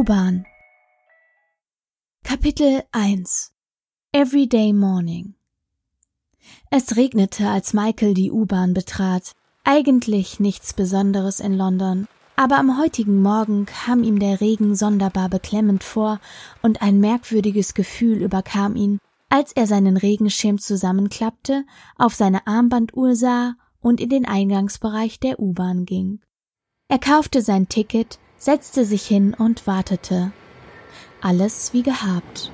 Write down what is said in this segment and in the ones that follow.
U-Bahn Kapitel 1 Everyday Morning Es regnete, als Michael die U-Bahn betrat. Eigentlich nichts Besonderes in London, aber am heutigen Morgen kam ihm der Regen sonderbar beklemmend vor und ein merkwürdiges Gefühl überkam ihn, als er seinen Regenschirm zusammenklappte, auf seine Armbanduhr sah und in den Eingangsbereich der U-Bahn ging. Er kaufte sein Ticket, setzte sich hin und wartete. Alles wie gehabt.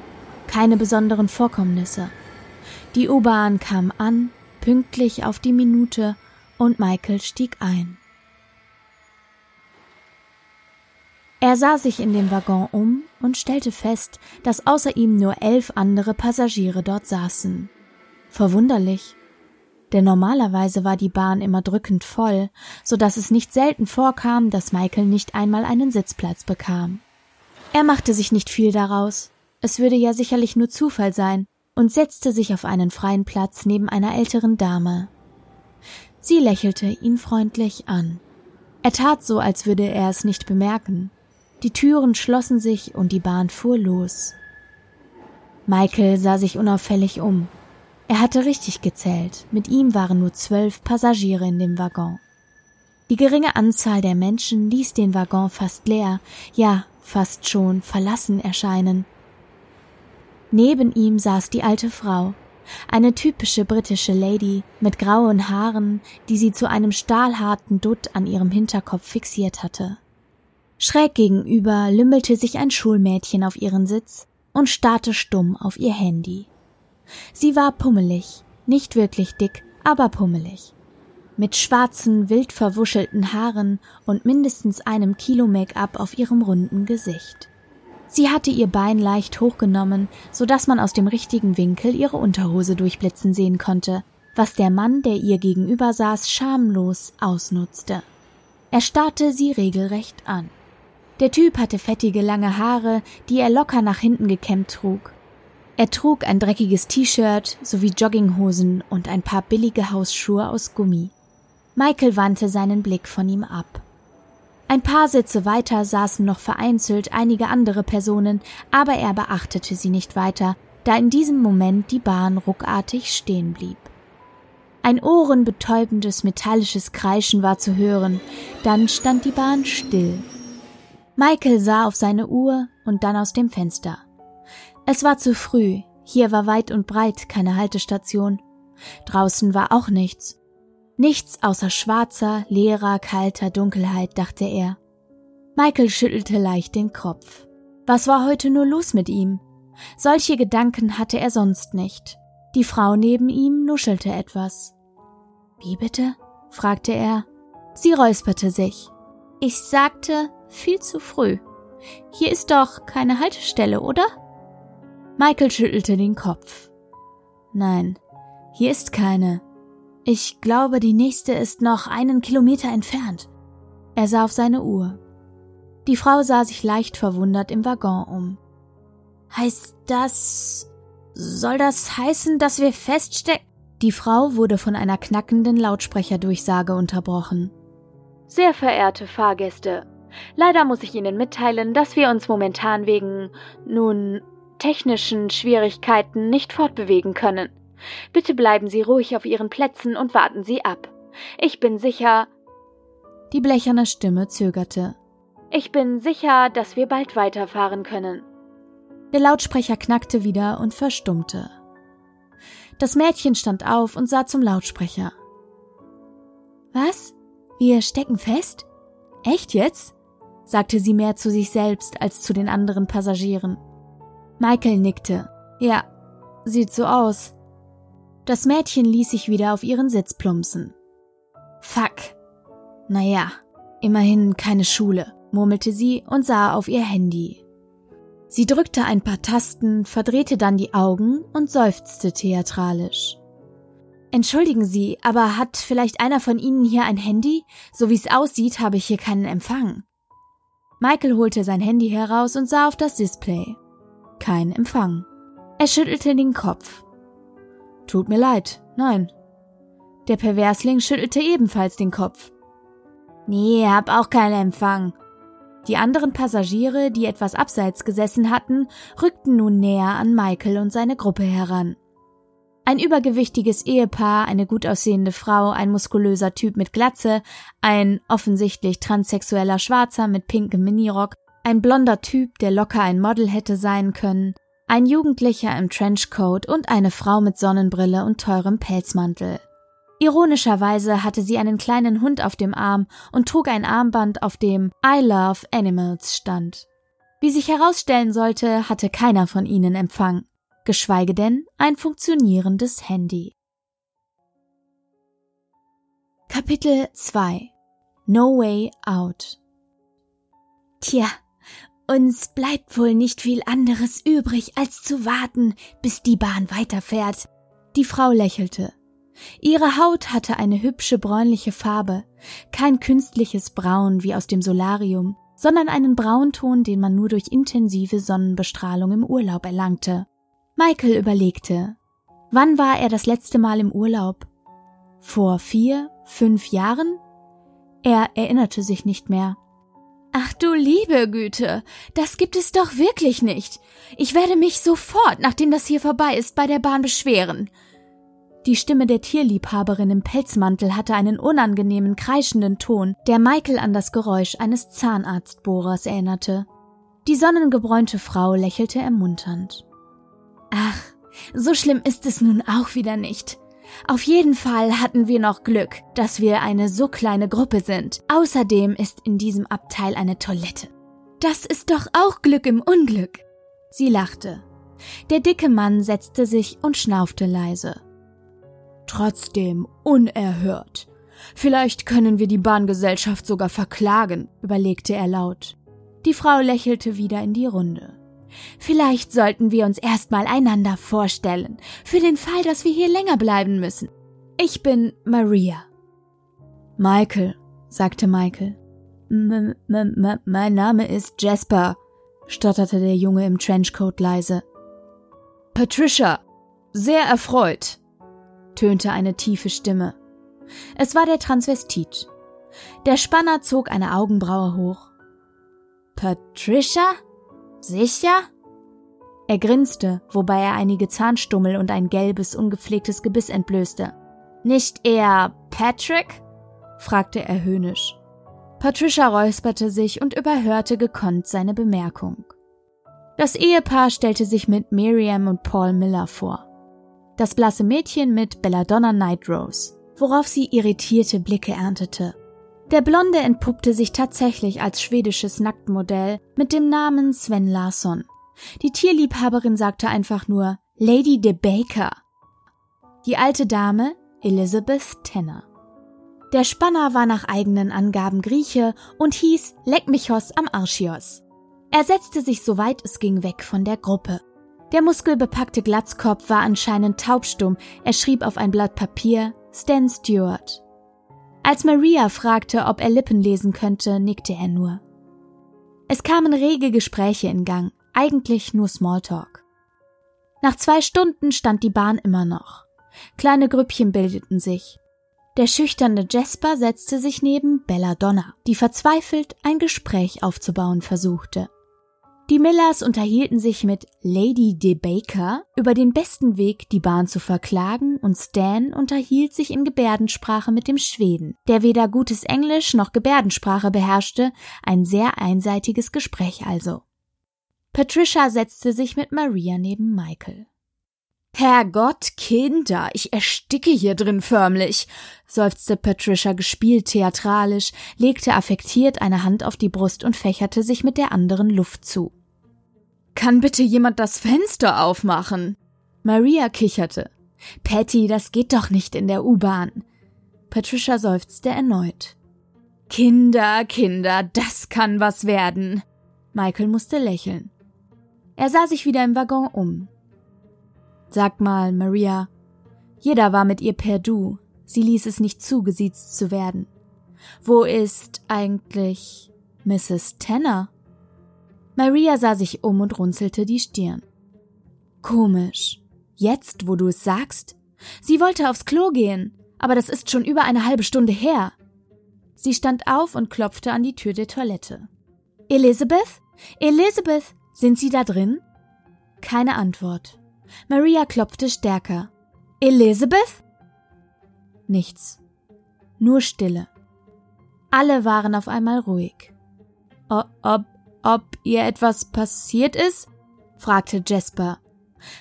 Keine besonderen Vorkommnisse. Die U-Bahn kam an, pünktlich auf die Minute, und Michael stieg ein. Er sah sich in dem Waggon um und stellte fest, dass außer ihm nur elf andere Passagiere dort saßen. Verwunderlich, denn normalerweise war die Bahn immer drückend voll, so dass es nicht selten vorkam, dass Michael nicht einmal einen Sitzplatz bekam. Er machte sich nicht viel daraus, es würde ja sicherlich nur Zufall sein, und setzte sich auf einen freien Platz neben einer älteren Dame. Sie lächelte ihn freundlich an. Er tat so, als würde er es nicht bemerken. Die Türen schlossen sich und die Bahn fuhr los. Michael sah sich unauffällig um. Er hatte richtig gezählt. Mit ihm waren nur zwölf Passagiere in dem Waggon. Die geringe Anzahl der Menschen ließ den Waggon fast leer, ja, fast schon verlassen erscheinen. Neben ihm saß die alte Frau, eine typische britische Lady mit grauen Haaren, die sie zu einem stahlharten Dutt an ihrem Hinterkopf fixiert hatte. Schräg gegenüber lümmelte sich ein Schulmädchen auf ihren Sitz und starrte stumm auf ihr Handy. Sie war pummelig, nicht wirklich dick, aber pummelig. Mit schwarzen, wild verwuschelten Haaren und mindestens einem Kilo Make-up auf ihrem runden Gesicht. Sie hatte ihr Bein leicht hochgenommen, so dass man aus dem richtigen Winkel ihre Unterhose durchblitzen sehen konnte, was der Mann, der ihr gegenüber saß, schamlos ausnutzte. Er starrte sie regelrecht an. Der Typ hatte fettige lange Haare, die er locker nach hinten gekämmt trug. Er trug ein dreckiges T-Shirt sowie Jogginghosen und ein paar billige Hausschuhe aus Gummi. Michael wandte seinen Blick von ihm ab. Ein paar Sitze weiter saßen noch vereinzelt einige andere Personen, aber er beachtete sie nicht weiter, da in diesem Moment die Bahn ruckartig stehen blieb. Ein ohrenbetäubendes metallisches Kreischen war zu hören, dann stand die Bahn still. Michael sah auf seine Uhr und dann aus dem Fenster. Es war zu früh, hier war weit und breit keine Haltestation. Draußen war auch nichts. Nichts außer schwarzer, leerer, kalter Dunkelheit, dachte er. Michael schüttelte leicht den Kopf. Was war heute nur los mit ihm? Solche Gedanken hatte er sonst nicht. Die Frau neben ihm nuschelte etwas. Wie bitte? fragte er. Sie räusperte sich. Ich sagte, viel zu früh. Hier ist doch keine Haltestelle, oder? Michael schüttelte den Kopf. Nein, hier ist keine. Ich glaube, die nächste ist noch einen Kilometer entfernt. Er sah auf seine Uhr. Die Frau sah sich leicht verwundert im Waggon um. Heißt das. Soll das heißen, dass wir feststecken? Die Frau wurde von einer knackenden Lautsprecherdurchsage unterbrochen. Sehr verehrte Fahrgäste, leider muss ich Ihnen mitteilen, dass wir uns momentan wegen, nun, technischen Schwierigkeiten nicht fortbewegen können. Bitte bleiben Sie ruhig auf Ihren Plätzen und warten Sie ab. Ich bin sicher. Die blecherne Stimme zögerte. Ich bin sicher, dass wir bald weiterfahren können. Der Lautsprecher knackte wieder und verstummte. Das Mädchen stand auf und sah zum Lautsprecher. Was? Wir stecken fest? Echt jetzt? sagte sie mehr zu sich selbst als zu den anderen Passagieren. Michael nickte. Ja, sieht so aus. Das Mädchen ließ sich wieder auf ihren Sitz plumpsen. Fuck. Naja, immerhin keine Schule, murmelte sie und sah auf ihr Handy. Sie drückte ein paar Tasten, verdrehte dann die Augen und seufzte theatralisch. Entschuldigen Sie, aber hat vielleicht einer von Ihnen hier ein Handy? So wie es aussieht, habe ich hier keinen Empfang. Michael holte sein Handy heraus und sah auf das Display. Kein Empfang. Er schüttelte den Kopf. Tut mir leid, nein. Der Perversling schüttelte ebenfalls den Kopf. Nee, hab auch keinen Empfang. Die anderen Passagiere, die etwas abseits gesessen hatten, rückten nun näher an Michael und seine Gruppe heran. Ein übergewichtiges Ehepaar, eine gut aussehende Frau, ein muskulöser Typ mit Glatze, ein offensichtlich transsexueller Schwarzer mit pinkem Minirock, ein blonder Typ, der locker ein Model hätte sein können, ein Jugendlicher im Trenchcoat und eine Frau mit Sonnenbrille und teurem Pelzmantel. Ironischerweise hatte sie einen kleinen Hund auf dem Arm und trug ein Armband, auf dem I Love Animals stand. Wie sich herausstellen sollte, hatte keiner von ihnen Empfang, geschweige denn ein funktionierendes Handy. Kapitel 2 No Way Out Tja, uns bleibt wohl nicht viel anderes übrig, als zu warten, bis die Bahn weiterfährt. Die Frau lächelte. Ihre Haut hatte eine hübsche bräunliche Farbe, kein künstliches Braun wie aus dem Solarium, sondern einen Braunton, den man nur durch intensive Sonnenbestrahlung im Urlaub erlangte. Michael überlegte. Wann war er das letzte Mal im Urlaub? Vor vier, fünf Jahren? Er erinnerte sich nicht mehr. Ach du liebe Güte, das gibt es doch wirklich nicht. Ich werde mich sofort, nachdem das hier vorbei ist, bei der Bahn beschweren. Die Stimme der Tierliebhaberin im Pelzmantel hatte einen unangenehmen, kreischenden Ton, der Michael an das Geräusch eines Zahnarztbohrers erinnerte. Die sonnengebräunte Frau lächelte ermunternd. Ach, so schlimm ist es nun auch wieder nicht. Auf jeden Fall hatten wir noch Glück, dass wir eine so kleine Gruppe sind. Außerdem ist in diesem Abteil eine Toilette. Das ist doch auch Glück im Unglück. Sie lachte. Der dicke Mann setzte sich und schnaufte leise. Trotzdem unerhört. Vielleicht können wir die Bahngesellschaft sogar verklagen, überlegte er laut. Die Frau lächelte wieder in die Runde. Vielleicht sollten wir uns erstmal einander vorstellen, für den Fall, dass wir hier länger bleiben müssen. Ich bin Maria. Michael, sagte Michael. M mein Name ist Jasper, stotterte der Junge im Trenchcoat leise. Patricia, sehr erfreut, tönte eine tiefe Stimme. Es war der Transvestit. Der Spanner zog eine Augenbraue hoch. Patricia? Sicher? Er grinste, wobei er einige Zahnstummel und ein gelbes, ungepflegtes Gebiss entblößte. Nicht eher Patrick? fragte er höhnisch. Patricia räusperte sich und überhörte gekonnt seine Bemerkung. Das Ehepaar stellte sich mit Miriam und Paul Miller vor das blasse Mädchen mit Belladonna Nightrose, worauf sie irritierte Blicke erntete. Der Blonde entpuppte sich tatsächlich als schwedisches Nacktmodell mit dem Namen Sven Larsson. Die Tierliebhaberin sagte einfach nur Lady de Baker. Die alte Dame Elizabeth Tenner. Der Spanner war nach eigenen Angaben Grieche und hieß Lekmichos am Archios. Er setzte sich soweit es ging weg von der Gruppe. Der muskelbepackte Glatzkopf war anscheinend taubstumm. Er schrieb auf ein Blatt Papier Stan Stewart. Als Maria fragte, ob er Lippen lesen könnte, nickte er nur. Es kamen rege Gespräche in Gang, eigentlich nur Smalltalk. Nach zwei Stunden stand die Bahn immer noch. Kleine Grüppchen bildeten sich. Der schüchterne Jasper setzte sich neben Belladonna, die verzweifelt ein Gespräch aufzubauen versuchte. Die Millers unterhielten sich mit Lady de Baker über den besten Weg, die Bahn zu verklagen, und Stan unterhielt sich in Gebärdensprache mit dem Schweden, der weder gutes Englisch noch Gebärdensprache beherrschte, ein sehr einseitiges Gespräch also. Patricia setzte sich mit Maria neben Michael. Herrgott, Kinder, ich ersticke hier drin förmlich, seufzte Patricia gespielt theatralisch, legte affektiert eine Hand auf die Brust und fächerte sich mit der anderen Luft zu. Kann bitte jemand das Fenster aufmachen? Maria kicherte. Patty, das geht doch nicht in der U-Bahn. Patricia seufzte erneut. Kinder, Kinder, das kann was werden. Michael musste lächeln. Er sah sich wieder im Waggon um. Sag mal, Maria, jeder war mit ihr per Du. Sie ließ es nicht zu, gesiezt zu werden. Wo ist eigentlich Mrs. Tanner? Maria sah sich um und runzelte die Stirn. Komisch. Jetzt, wo du es sagst? Sie wollte aufs Klo gehen, aber das ist schon über eine halbe Stunde her. Sie stand auf und klopfte an die Tür der Toilette. Elizabeth? Elizabeth, sind Sie da drin? Keine Antwort. Maria klopfte stärker. Elizabeth? Nichts. Nur Stille. Alle waren auf einmal ruhig. O ob, ob ihr etwas passiert ist? fragte Jasper.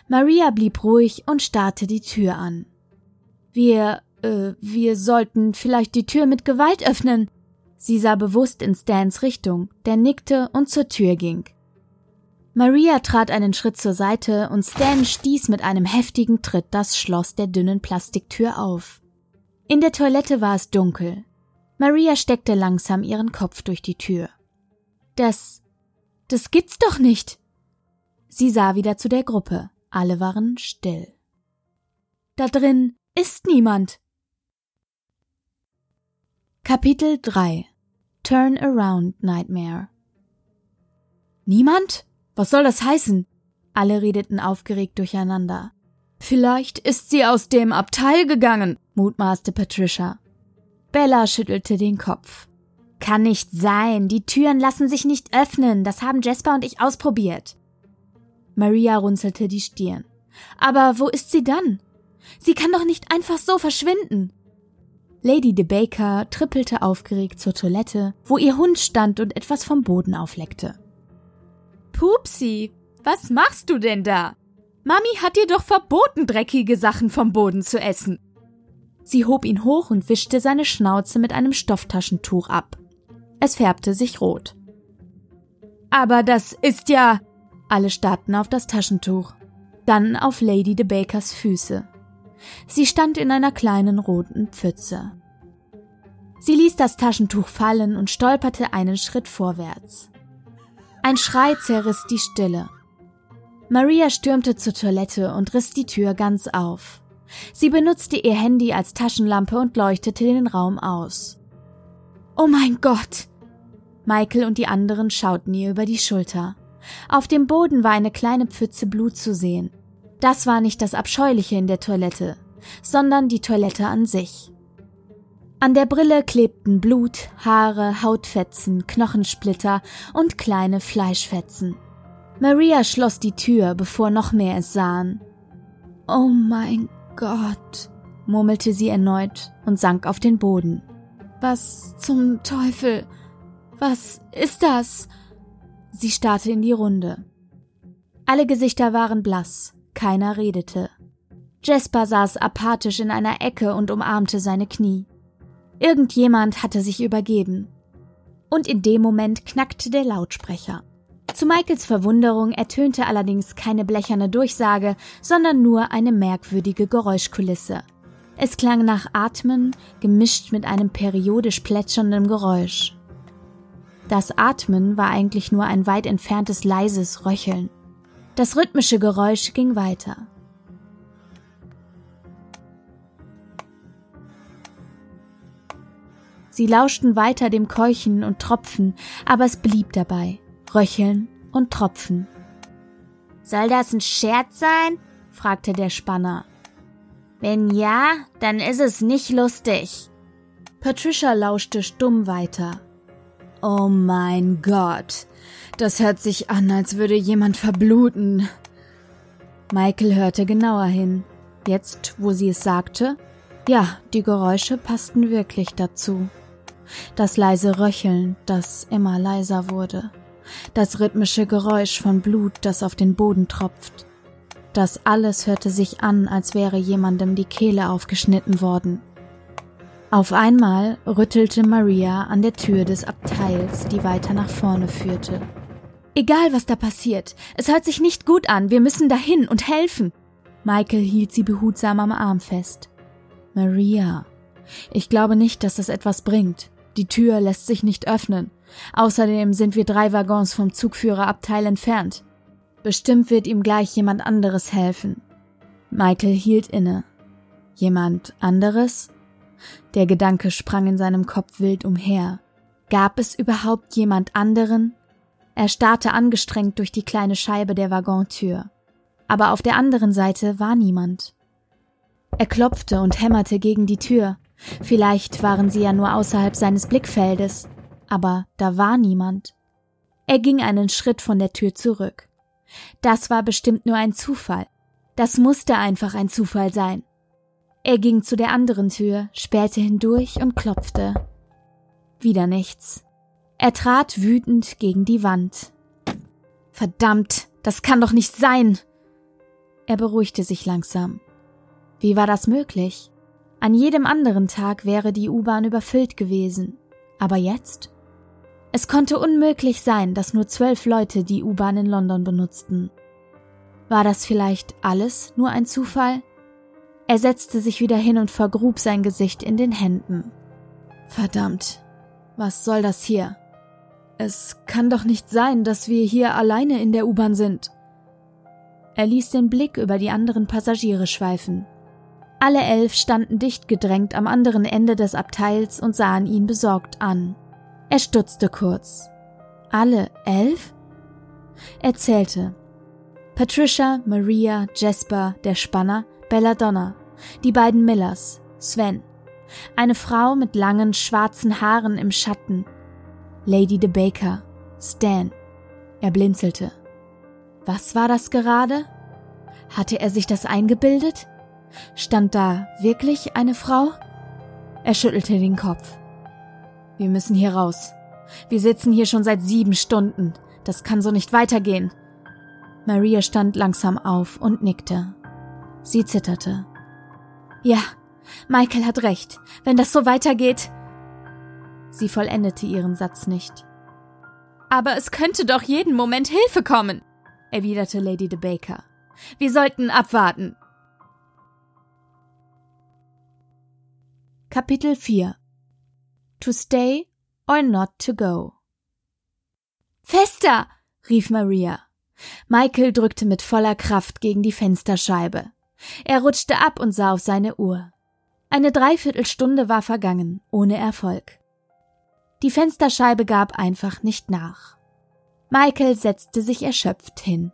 Maria blieb ruhig und starrte die Tür an. Wir, äh, wir sollten vielleicht die Tür mit Gewalt öffnen. Sie sah bewusst in Stans Richtung, der nickte und zur Tür ging. Maria trat einen Schritt zur Seite und Stan stieß mit einem heftigen Tritt das Schloss der dünnen Plastiktür auf. In der Toilette war es dunkel. Maria steckte langsam ihren Kopf durch die Tür. Das, das gibt's doch nicht! Sie sah wieder zu der Gruppe. Alle waren still. Da drin ist niemand. Kapitel 3 Turn-Around Nightmare Niemand? Was soll das heißen? Alle redeten aufgeregt durcheinander. Vielleicht ist sie aus dem Abteil gegangen, mutmaßte Patricia. Bella schüttelte den Kopf. Kann nicht sein. Die Türen lassen sich nicht öffnen. Das haben Jasper und ich ausprobiert. Maria runzelte die Stirn. Aber wo ist sie dann? Sie kann doch nicht einfach so verschwinden. Lady de Baker trippelte aufgeregt zur Toilette, wo ihr Hund stand und etwas vom Boden aufleckte. Pupsi, was machst du denn da? Mami hat dir doch verboten, dreckige Sachen vom Boden zu essen. Sie hob ihn hoch und wischte seine Schnauze mit einem Stofftaschentuch ab. Es färbte sich rot. Aber das ist ja, alle starrten auf das Taschentuch, dann auf Lady de Bakers Füße. Sie stand in einer kleinen roten Pfütze. Sie ließ das Taschentuch fallen und stolperte einen Schritt vorwärts. Ein Schrei zerriss die Stille. Maria stürmte zur Toilette und riss die Tür ganz auf. Sie benutzte ihr Handy als Taschenlampe und leuchtete den Raum aus. Oh mein Gott! Michael und die anderen schauten ihr über die Schulter. Auf dem Boden war eine kleine Pfütze Blut zu sehen. Das war nicht das Abscheuliche in der Toilette, sondern die Toilette an sich. An der Brille klebten Blut, Haare, Hautfetzen, Knochensplitter und kleine Fleischfetzen. Maria schloss die Tür, bevor noch mehr es sahen. Oh mein Gott, murmelte sie erneut und sank auf den Boden. Was zum Teufel? Was ist das? Sie starrte in die Runde. Alle Gesichter waren blass, keiner redete. Jasper saß apathisch in einer Ecke und umarmte seine Knie. Irgendjemand hatte sich übergeben. Und in dem Moment knackte der Lautsprecher. Zu Michaels Verwunderung ertönte allerdings keine blecherne Durchsage, sondern nur eine merkwürdige Geräuschkulisse. Es klang nach Atmen, gemischt mit einem periodisch plätschernden Geräusch. Das Atmen war eigentlich nur ein weit entferntes leises Röcheln. Das rhythmische Geräusch ging weiter. Sie lauschten weiter dem Keuchen und Tropfen, aber es blieb dabei. Röcheln und Tropfen. Soll das ein Scherz sein? fragte der Spanner. Wenn ja, dann ist es nicht lustig. Patricia lauschte stumm weiter. Oh mein Gott. Das hört sich an, als würde jemand verbluten. Michael hörte genauer hin. Jetzt, wo sie es sagte, ja, die Geräusche passten wirklich dazu. Das leise Röcheln, das immer leiser wurde. Das rhythmische Geräusch von Blut, das auf den Boden tropft. Das alles hörte sich an, als wäre jemandem die Kehle aufgeschnitten worden. Auf einmal rüttelte Maria an der Tür des Abteils, die weiter nach vorne führte. Egal, was da passiert, es hört sich nicht gut an, wir müssen dahin und helfen. Michael hielt sie behutsam am Arm fest. Maria, ich glaube nicht, dass das etwas bringt. Die Tür lässt sich nicht öffnen. Außerdem sind wir drei Waggons vom Zugführerabteil entfernt. Bestimmt wird ihm gleich jemand anderes helfen. Michael hielt inne. Jemand anderes? Der Gedanke sprang in seinem Kopf wild umher. Gab es überhaupt jemand anderen? Er starrte angestrengt durch die kleine Scheibe der Waggontür. Aber auf der anderen Seite war niemand. Er klopfte und hämmerte gegen die Tür. Vielleicht waren sie ja nur außerhalb seines Blickfeldes, aber da war niemand. Er ging einen Schritt von der Tür zurück. Das war bestimmt nur ein Zufall. Das musste einfach ein Zufall sein. Er ging zu der anderen Tür, sperrte hindurch und klopfte. Wieder nichts. Er trat wütend gegen die Wand. Verdammt, das kann doch nicht sein. Er beruhigte sich langsam. Wie war das möglich? An jedem anderen Tag wäre die U-Bahn überfüllt gewesen. Aber jetzt? Es konnte unmöglich sein, dass nur zwölf Leute die U-Bahn in London benutzten. War das vielleicht alles nur ein Zufall? Er setzte sich wieder hin und vergrub sein Gesicht in den Händen. Verdammt, was soll das hier? Es kann doch nicht sein, dass wir hier alleine in der U-Bahn sind. Er ließ den Blick über die anderen Passagiere schweifen. Alle elf standen dicht gedrängt am anderen Ende des Abteils und sahen ihn besorgt an. Er stutzte kurz. Alle elf? Er zählte. Patricia, Maria, Jasper, der Spanner, Belladonna, die beiden Millers, Sven, eine Frau mit langen schwarzen Haaren im Schatten, Lady de Baker, Stan. Er blinzelte. Was war das gerade? Hatte er sich das eingebildet? Stand da wirklich eine Frau? Er schüttelte den Kopf. Wir müssen hier raus. Wir sitzen hier schon seit sieben Stunden. Das kann so nicht weitergehen. Maria stand langsam auf und nickte. Sie zitterte. Ja, Michael hat recht. Wenn das so weitergeht, Sie vollendete ihren Satz nicht. Aber es könnte doch jeden Moment Hilfe kommen, erwiderte Lady de Baker. Wir sollten abwarten. Kapitel 4 To stay or not to go Fester! rief Maria. Michael drückte mit voller Kraft gegen die Fensterscheibe. Er rutschte ab und sah auf seine Uhr. Eine Dreiviertelstunde war vergangen, ohne Erfolg. Die Fensterscheibe gab einfach nicht nach. Michael setzte sich erschöpft hin.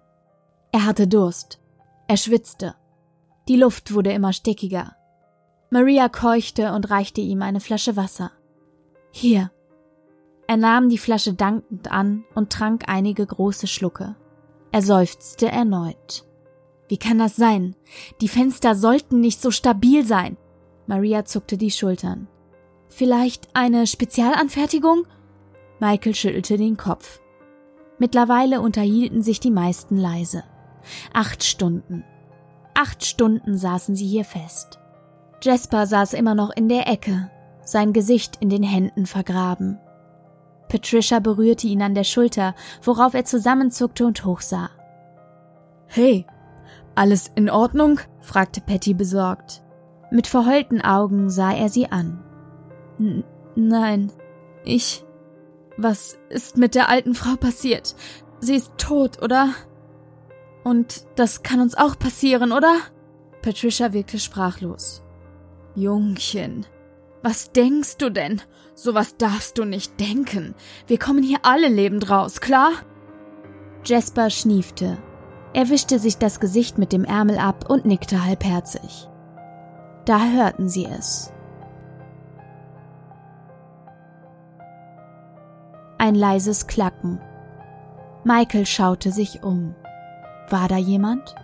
Er hatte Durst. Er schwitzte. Die Luft wurde immer stickiger. Maria keuchte und reichte ihm eine Flasche Wasser. Hier. Er nahm die Flasche dankend an und trank einige große Schlucke. Er seufzte erneut. Wie kann das sein? Die Fenster sollten nicht so stabil sein. Maria zuckte die Schultern. Vielleicht eine Spezialanfertigung? Michael schüttelte den Kopf. Mittlerweile unterhielten sich die meisten leise. Acht Stunden. Acht Stunden saßen sie hier fest. Jasper saß immer noch in der Ecke, sein Gesicht in den Händen vergraben. Patricia berührte ihn an der Schulter, worauf er zusammenzuckte und hochsah. Hey, alles in Ordnung? fragte Patty besorgt. Mit verheulten Augen sah er sie an. N nein. Ich. Was ist mit der alten Frau passiert? Sie ist tot, oder? Und das kann uns auch passieren, oder? Patricia wirkte sprachlos. Jungchen, was denkst du denn? Sowas darfst du nicht denken. Wir kommen hier alle lebend raus, klar? Jasper schniefte. Er wischte sich das Gesicht mit dem Ärmel ab und nickte halbherzig. Da hörten sie es. ein leises Klacken. Michael schaute sich um. War da jemand?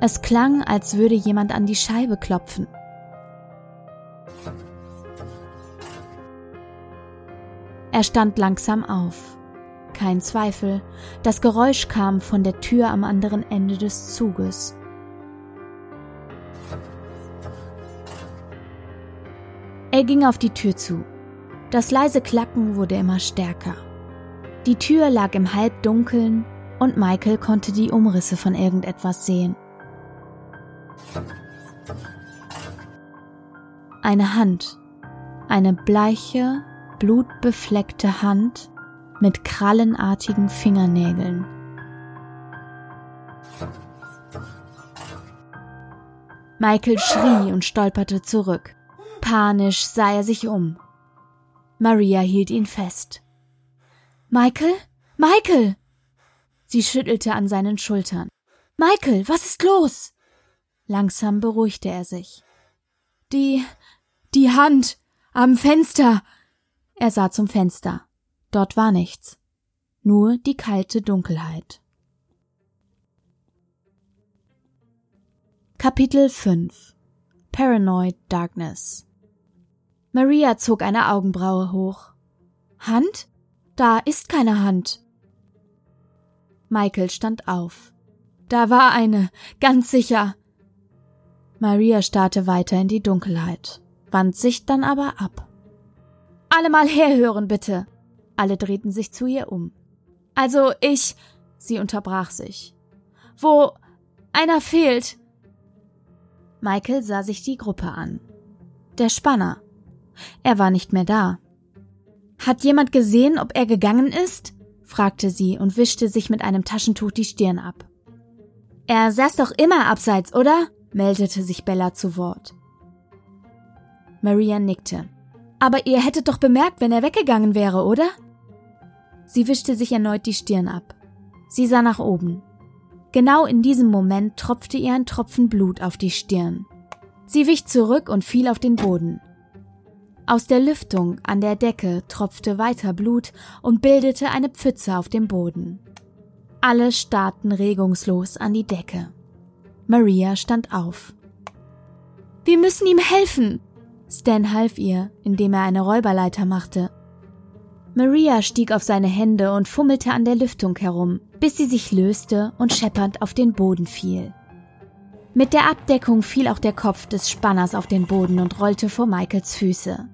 Es klang, als würde jemand an die Scheibe klopfen. Er stand langsam auf. Kein Zweifel, das Geräusch kam von der Tür am anderen Ende des Zuges. Er ging auf die Tür zu. Das leise Klacken wurde immer stärker. Die Tür lag im Halbdunkeln und Michael konnte die Umrisse von irgendetwas sehen. Eine Hand, eine bleiche, blutbefleckte Hand mit krallenartigen Fingernägeln. Michael schrie und stolperte zurück. Panisch sah er sich um. Maria hielt ihn fest. Michael? Michael! Sie schüttelte an seinen Schultern. Michael, was ist los? Langsam beruhigte er sich. Die, die Hand am Fenster. Er sah zum Fenster. Dort war nichts. nur die kalte Dunkelheit. Kapitel 5 Paranoid Darkness Maria zog eine Augenbraue hoch. Hand? Da ist keine Hand. Michael stand auf. Da war eine, ganz sicher. Maria starrte weiter in die Dunkelheit, wand sich dann aber ab. Alle mal herhören, bitte. Alle drehten sich zu ihr um. Also ich. Sie unterbrach sich. Wo einer fehlt. Michael sah sich die Gruppe an. Der Spanner. Er war nicht mehr da. Hat jemand gesehen, ob er gegangen ist? fragte sie und wischte sich mit einem Taschentuch die Stirn ab. Er saß doch immer abseits, oder? meldete sich Bella zu Wort. Maria nickte. Aber ihr hättet doch bemerkt, wenn er weggegangen wäre, oder? Sie wischte sich erneut die Stirn ab. Sie sah nach oben. Genau in diesem Moment tropfte ihr ein Tropfen Blut auf die Stirn. Sie wich zurück und fiel auf den Boden. Aus der Lüftung an der Decke tropfte weiter Blut und bildete eine Pfütze auf dem Boden. Alle starrten regungslos an die Decke. Maria stand auf. Wir müssen ihm helfen! Stan half ihr, indem er eine Räuberleiter machte. Maria stieg auf seine Hände und fummelte an der Lüftung herum, bis sie sich löste und scheppernd auf den Boden fiel. Mit der Abdeckung fiel auch der Kopf des Spanners auf den Boden und rollte vor Michaels Füße.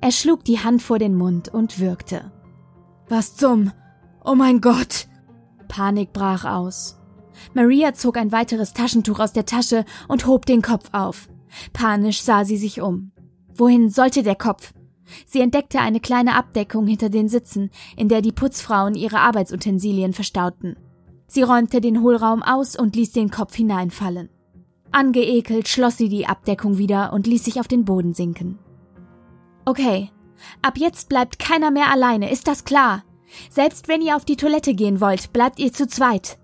Er schlug die Hand vor den Mund und würgte. Was zum? Oh mein Gott! Panik brach aus. Maria zog ein weiteres Taschentuch aus der Tasche und hob den Kopf auf. Panisch sah sie sich um. Wohin sollte der Kopf? Sie entdeckte eine kleine Abdeckung hinter den Sitzen, in der die Putzfrauen ihre Arbeitsutensilien verstauten. Sie räumte den Hohlraum aus und ließ den Kopf hineinfallen. Angeekelt schloss sie die Abdeckung wieder und ließ sich auf den Boden sinken. Okay, ab jetzt bleibt keiner mehr alleine, ist das klar? Selbst wenn ihr auf die Toilette gehen wollt, bleibt ihr zu zweit.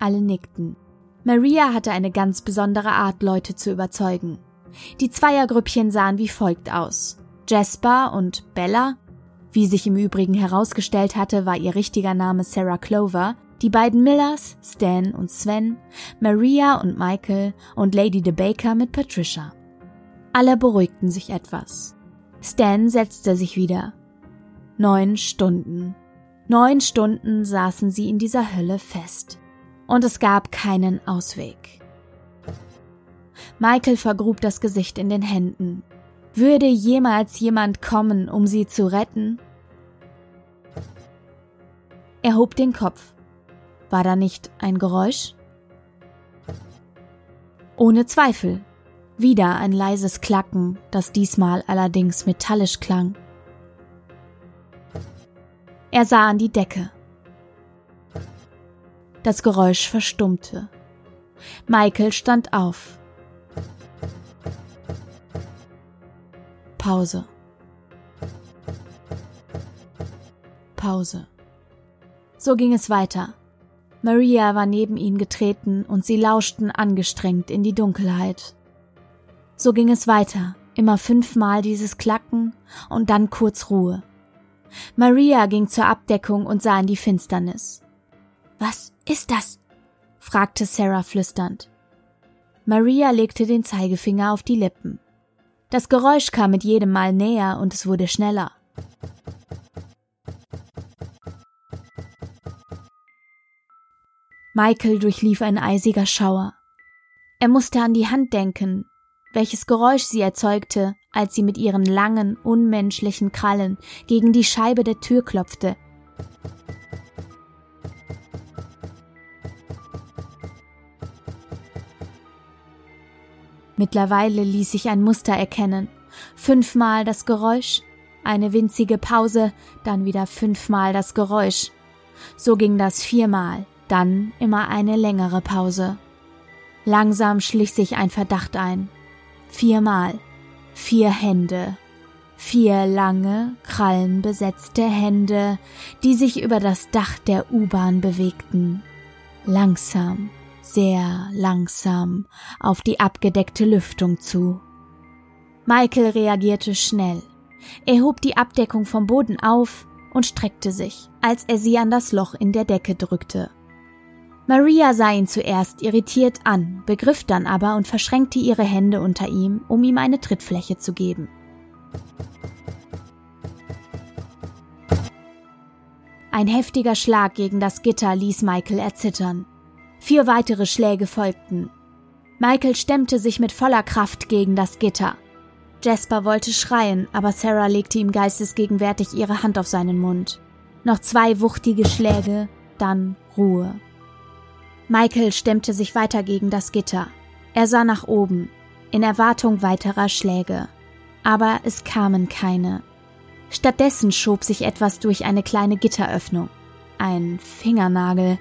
Alle nickten. Maria hatte eine ganz besondere Art, Leute zu überzeugen. Die Zweiergrüppchen sahen wie folgt aus. Jasper und Bella, wie sich im Übrigen herausgestellt hatte, war ihr richtiger Name Sarah Clover, die beiden Millers, Stan und Sven, Maria und Michael und Lady de Baker mit Patricia. Alle beruhigten sich etwas. Stan setzte sich wieder. Neun Stunden. Neun Stunden saßen sie in dieser Hölle fest. Und es gab keinen Ausweg. Michael vergrub das Gesicht in den Händen. Würde jemals jemand kommen, um sie zu retten? Er hob den Kopf. War da nicht ein Geräusch? Ohne Zweifel wieder ein leises Klacken, das diesmal allerdings metallisch klang. Er sah an die Decke. Das Geräusch verstummte. Michael stand auf. Pause. Pause. So ging es weiter. Maria war neben ihn getreten und sie lauschten angestrengt in die Dunkelheit. So ging es weiter, immer fünfmal dieses Klacken und dann kurz Ruhe. Maria ging zur Abdeckung und sah in die Finsternis. Was ist das? fragte Sarah flüsternd. Maria legte den Zeigefinger auf die Lippen. Das Geräusch kam mit jedem Mal näher und es wurde schneller. Michael durchlief ein eisiger Schauer. Er musste an die Hand denken, welches Geräusch sie erzeugte, als sie mit ihren langen, unmenschlichen Krallen gegen die Scheibe der Tür klopfte. Mittlerweile ließ sich ein Muster erkennen. Fünfmal das Geräusch, eine winzige Pause, dann wieder fünfmal das Geräusch. So ging das viermal, dann immer eine längere Pause. Langsam schlich sich ein Verdacht ein. Viermal. Vier Hände. Vier lange, krallenbesetzte Hände, die sich über das Dach der U-Bahn bewegten. Langsam, sehr langsam auf die abgedeckte Lüftung zu. Michael reagierte schnell. Er hob die Abdeckung vom Boden auf und streckte sich, als er sie an das Loch in der Decke drückte. Maria sah ihn zuerst irritiert an, begriff dann aber und verschränkte ihre Hände unter ihm, um ihm eine Trittfläche zu geben. Ein heftiger Schlag gegen das Gitter ließ Michael erzittern. Vier weitere Schläge folgten. Michael stemmte sich mit voller Kraft gegen das Gitter. Jasper wollte schreien, aber Sarah legte ihm geistesgegenwärtig ihre Hand auf seinen Mund. Noch zwei wuchtige Schläge, dann Ruhe. Michael stemmte sich weiter gegen das Gitter. Er sah nach oben, in Erwartung weiterer Schläge. Aber es kamen keine. Stattdessen schob sich etwas durch eine kleine Gitteröffnung. Ein Fingernagel.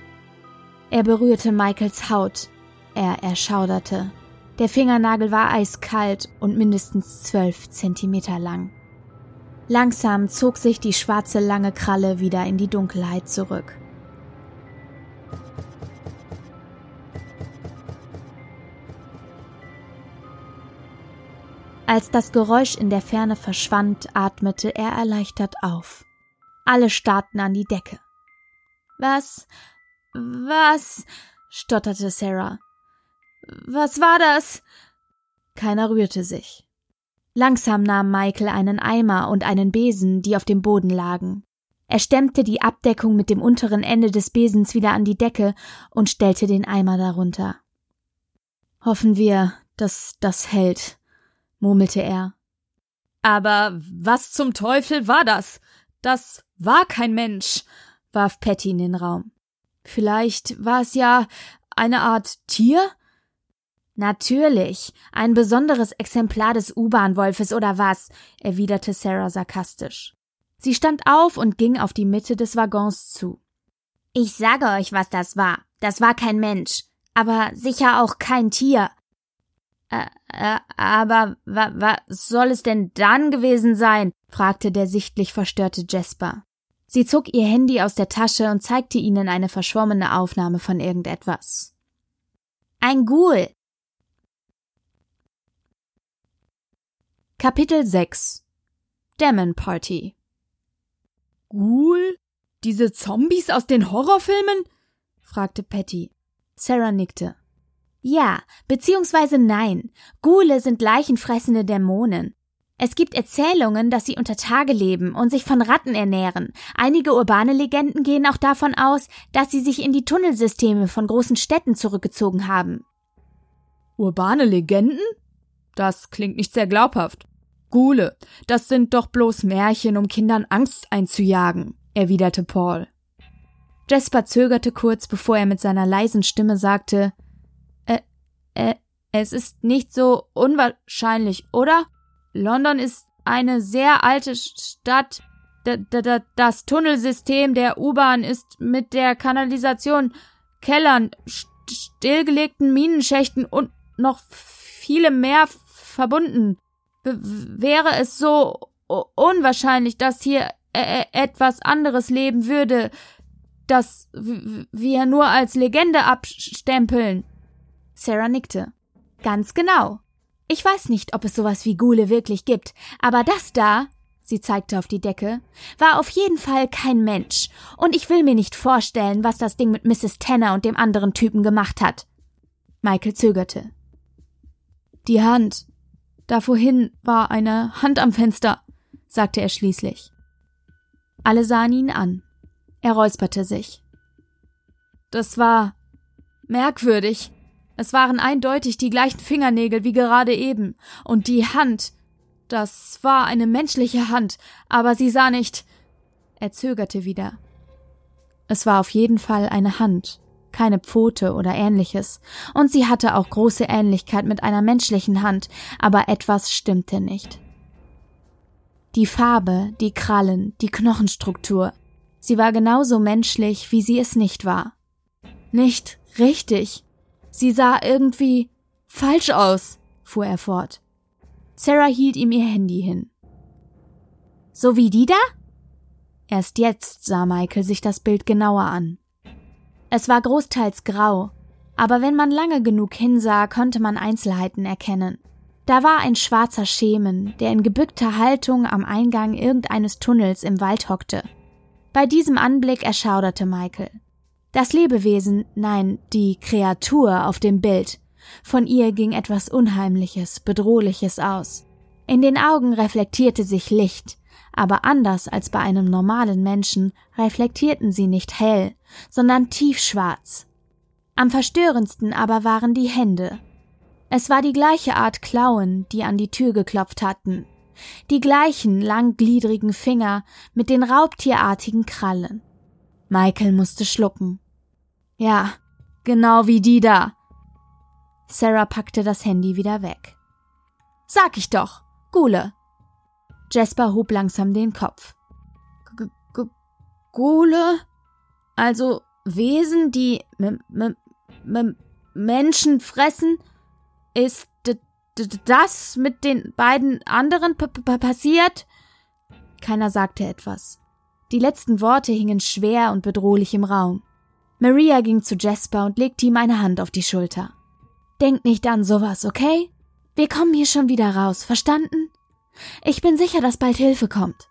Er berührte Michaels Haut. Er erschauderte. Der Fingernagel war eiskalt und mindestens zwölf Zentimeter lang. Langsam zog sich die schwarze lange Kralle wieder in die Dunkelheit zurück. Als das Geräusch in der Ferne verschwand, atmete er erleichtert auf. Alle starrten an die Decke. Was? Was? stotterte Sarah. Was war das? Keiner rührte sich. Langsam nahm Michael einen Eimer und einen Besen, die auf dem Boden lagen. Er stemmte die Abdeckung mit dem unteren Ende des Besens wieder an die Decke und stellte den Eimer darunter. Hoffen wir, dass das hält, murmelte er. Aber was zum Teufel war das? Das war kein Mensch, warf Patty in den Raum. Vielleicht war es ja eine Art Tier? Natürlich, ein besonderes Exemplar des U-Bahn-Wolfes oder was, erwiderte Sarah sarkastisch. Sie stand auf und ging auf die Mitte des Waggons zu. Ich sage euch, was das war. Das war kein Mensch, aber sicher auch kein Tier. Äh, äh, aber wa, was soll es denn dann gewesen sein? fragte der sichtlich verstörte Jasper. Sie zog ihr Handy aus der Tasche und zeigte ihnen eine verschwommene Aufnahme von irgendetwas. Ein Ghoul. Kapitel 6 Demon Party Ghoul? Diese Zombies aus den Horrorfilmen? fragte Patty. Sarah nickte. Ja, beziehungsweise nein. Ghule sind leichenfressende Dämonen. Es gibt Erzählungen, dass sie unter Tage leben und sich von Ratten ernähren. Einige urbane Legenden gehen auch davon aus, dass sie sich in die Tunnelsysteme von großen Städten zurückgezogen haben. Urbane Legenden? Das klingt nicht sehr glaubhaft. Ghule, das sind doch bloß Märchen, um Kindern Angst einzujagen, erwiderte Paul. Jasper zögerte kurz, bevor er mit seiner leisen Stimme sagte, äh, es ist nicht so unwahrscheinlich, oder? London ist eine sehr alte Stadt. D das Tunnelsystem der U-Bahn ist mit der Kanalisation, Kellern, stillgelegten Minenschächten und noch viele mehr verbunden. B wäre es so unwahrscheinlich, dass hier äh, etwas anderes leben würde, das wir nur als Legende abstempeln. Sarah nickte. Ganz genau. Ich weiß nicht, ob es sowas wie Gule wirklich gibt, aber das da, sie zeigte auf die Decke, war auf jeden Fall kein Mensch, und ich will mir nicht vorstellen, was das Ding mit Mrs. Tanner und dem anderen Typen gemacht hat. Michael zögerte. Die Hand. Da vorhin war eine Hand am Fenster, sagte er schließlich. Alle sahen ihn an. Er räusperte sich. Das war merkwürdig. Es waren eindeutig die gleichen Fingernägel wie gerade eben, und die Hand. Das war eine menschliche Hand, aber sie sah nicht. Er zögerte wieder. Es war auf jeden Fall eine Hand, keine Pfote oder ähnliches, und sie hatte auch große Ähnlichkeit mit einer menschlichen Hand, aber etwas stimmte nicht. Die Farbe, die Krallen, die Knochenstruktur, sie war genauso menschlich, wie sie es nicht war. Nicht richtig, Sie sah irgendwie falsch aus, fuhr er fort. Sarah hielt ihm ihr Handy hin. So wie die da? Erst jetzt sah Michael sich das Bild genauer an. Es war großteils grau, aber wenn man lange genug hinsah, konnte man Einzelheiten erkennen. Da war ein schwarzer Schemen, der in gebückter Haltung am Eingang irgendeines Tunnels im Wald hockte. Bei diesem Anblick erschauderte Michael. Das Lebewesen, nein, die Kreatur auf dem Bild, von ihr ging etwas Unheimliches, Bedrohliches aus. In den Augen reflektierte sich Licht, aber anders als bei einem normalen Menschen reflektierten sie nicht hell, sondern tiefschwarz. Am verstörendsten aber waren die Hände. Es war die gleiche Art Klauen, die an die Tür geklopft hatten, die gleichen langgliedrigen Finger mit den raubtierartigen Krallen. Michael musste schlucken. Ja, genau wie die da. Sarah packte das Handy wieder weg. Sag ich doch, Gule, Jasper hob langsam den Kopf. G -G Gole? Also Wesen, die Menschen fressen? Ist das mit den beiden anderen passiert? Keiner sagte etwas. Die letzten Worte hingen schwer und bedrohlich im Raum. Maria ging zu Jasper und legte ihm eine Hand auf die Schulter. Denk nicht an sowas, okay? Wir kommen hier schon wieder raus, verstanden? Ich bin sicher, dass bald Hilfe kommt.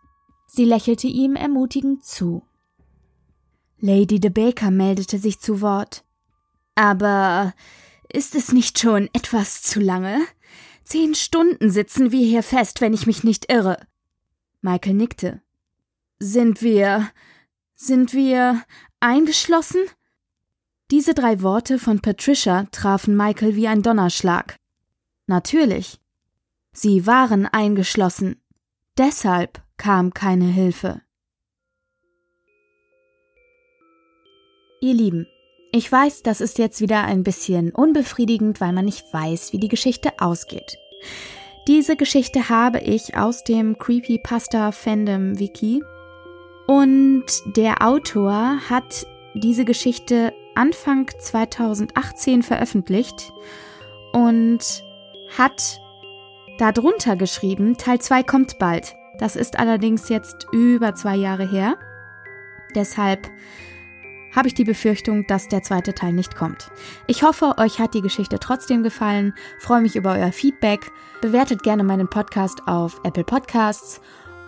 Sie lächelte ihm ermutigend zu. Lady de Baker meldete sich zu Wort. Aber ist es nicht schon etwas zu lange? Zehn Stunden sitzen wir hier fest, wenn ich mich nicht irre. Michael nickte. Sind wir. sind wir eingeschlossen? Diese drei Worte von Patricia trafen Michael wie ein Donnerschlag. Natürlich. Sie waren eingeschlossen. Deshalb kam keine Hilfe. Ihr Lieben, ich weiß, das ist jetzt wieder ein bisschen unbefriedigend, weil man nicht weiß, wie die Geschichte ausgeht. Diese Geschichte habe ich aus dem Creepypasta Fandom Wiki und der Autor hat diese Geschichte Anfang 2018 veröffentlicht und hat darunter geschrieben, Teil 2 kommt bald. Das ist allerdings jetzt über zwei Jahre her. Deshalb habe ich die Befürchtung, dass der zweite Teil nicht kommt. Ich hoffe, euch hat die Geschichte trotzdem gefallen, freue mich über euer Feedback, bewertet gerne meinen Podcast auf Apple Podcasts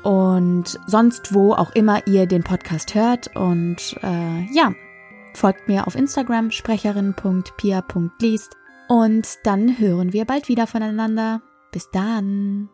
und sonst wo auch immer ihr den Podcast hört und äh, ja, folgt mir auf Instagram sprecherin.pia.liest und dann hören wir bald wieder voneinander. Bis dann.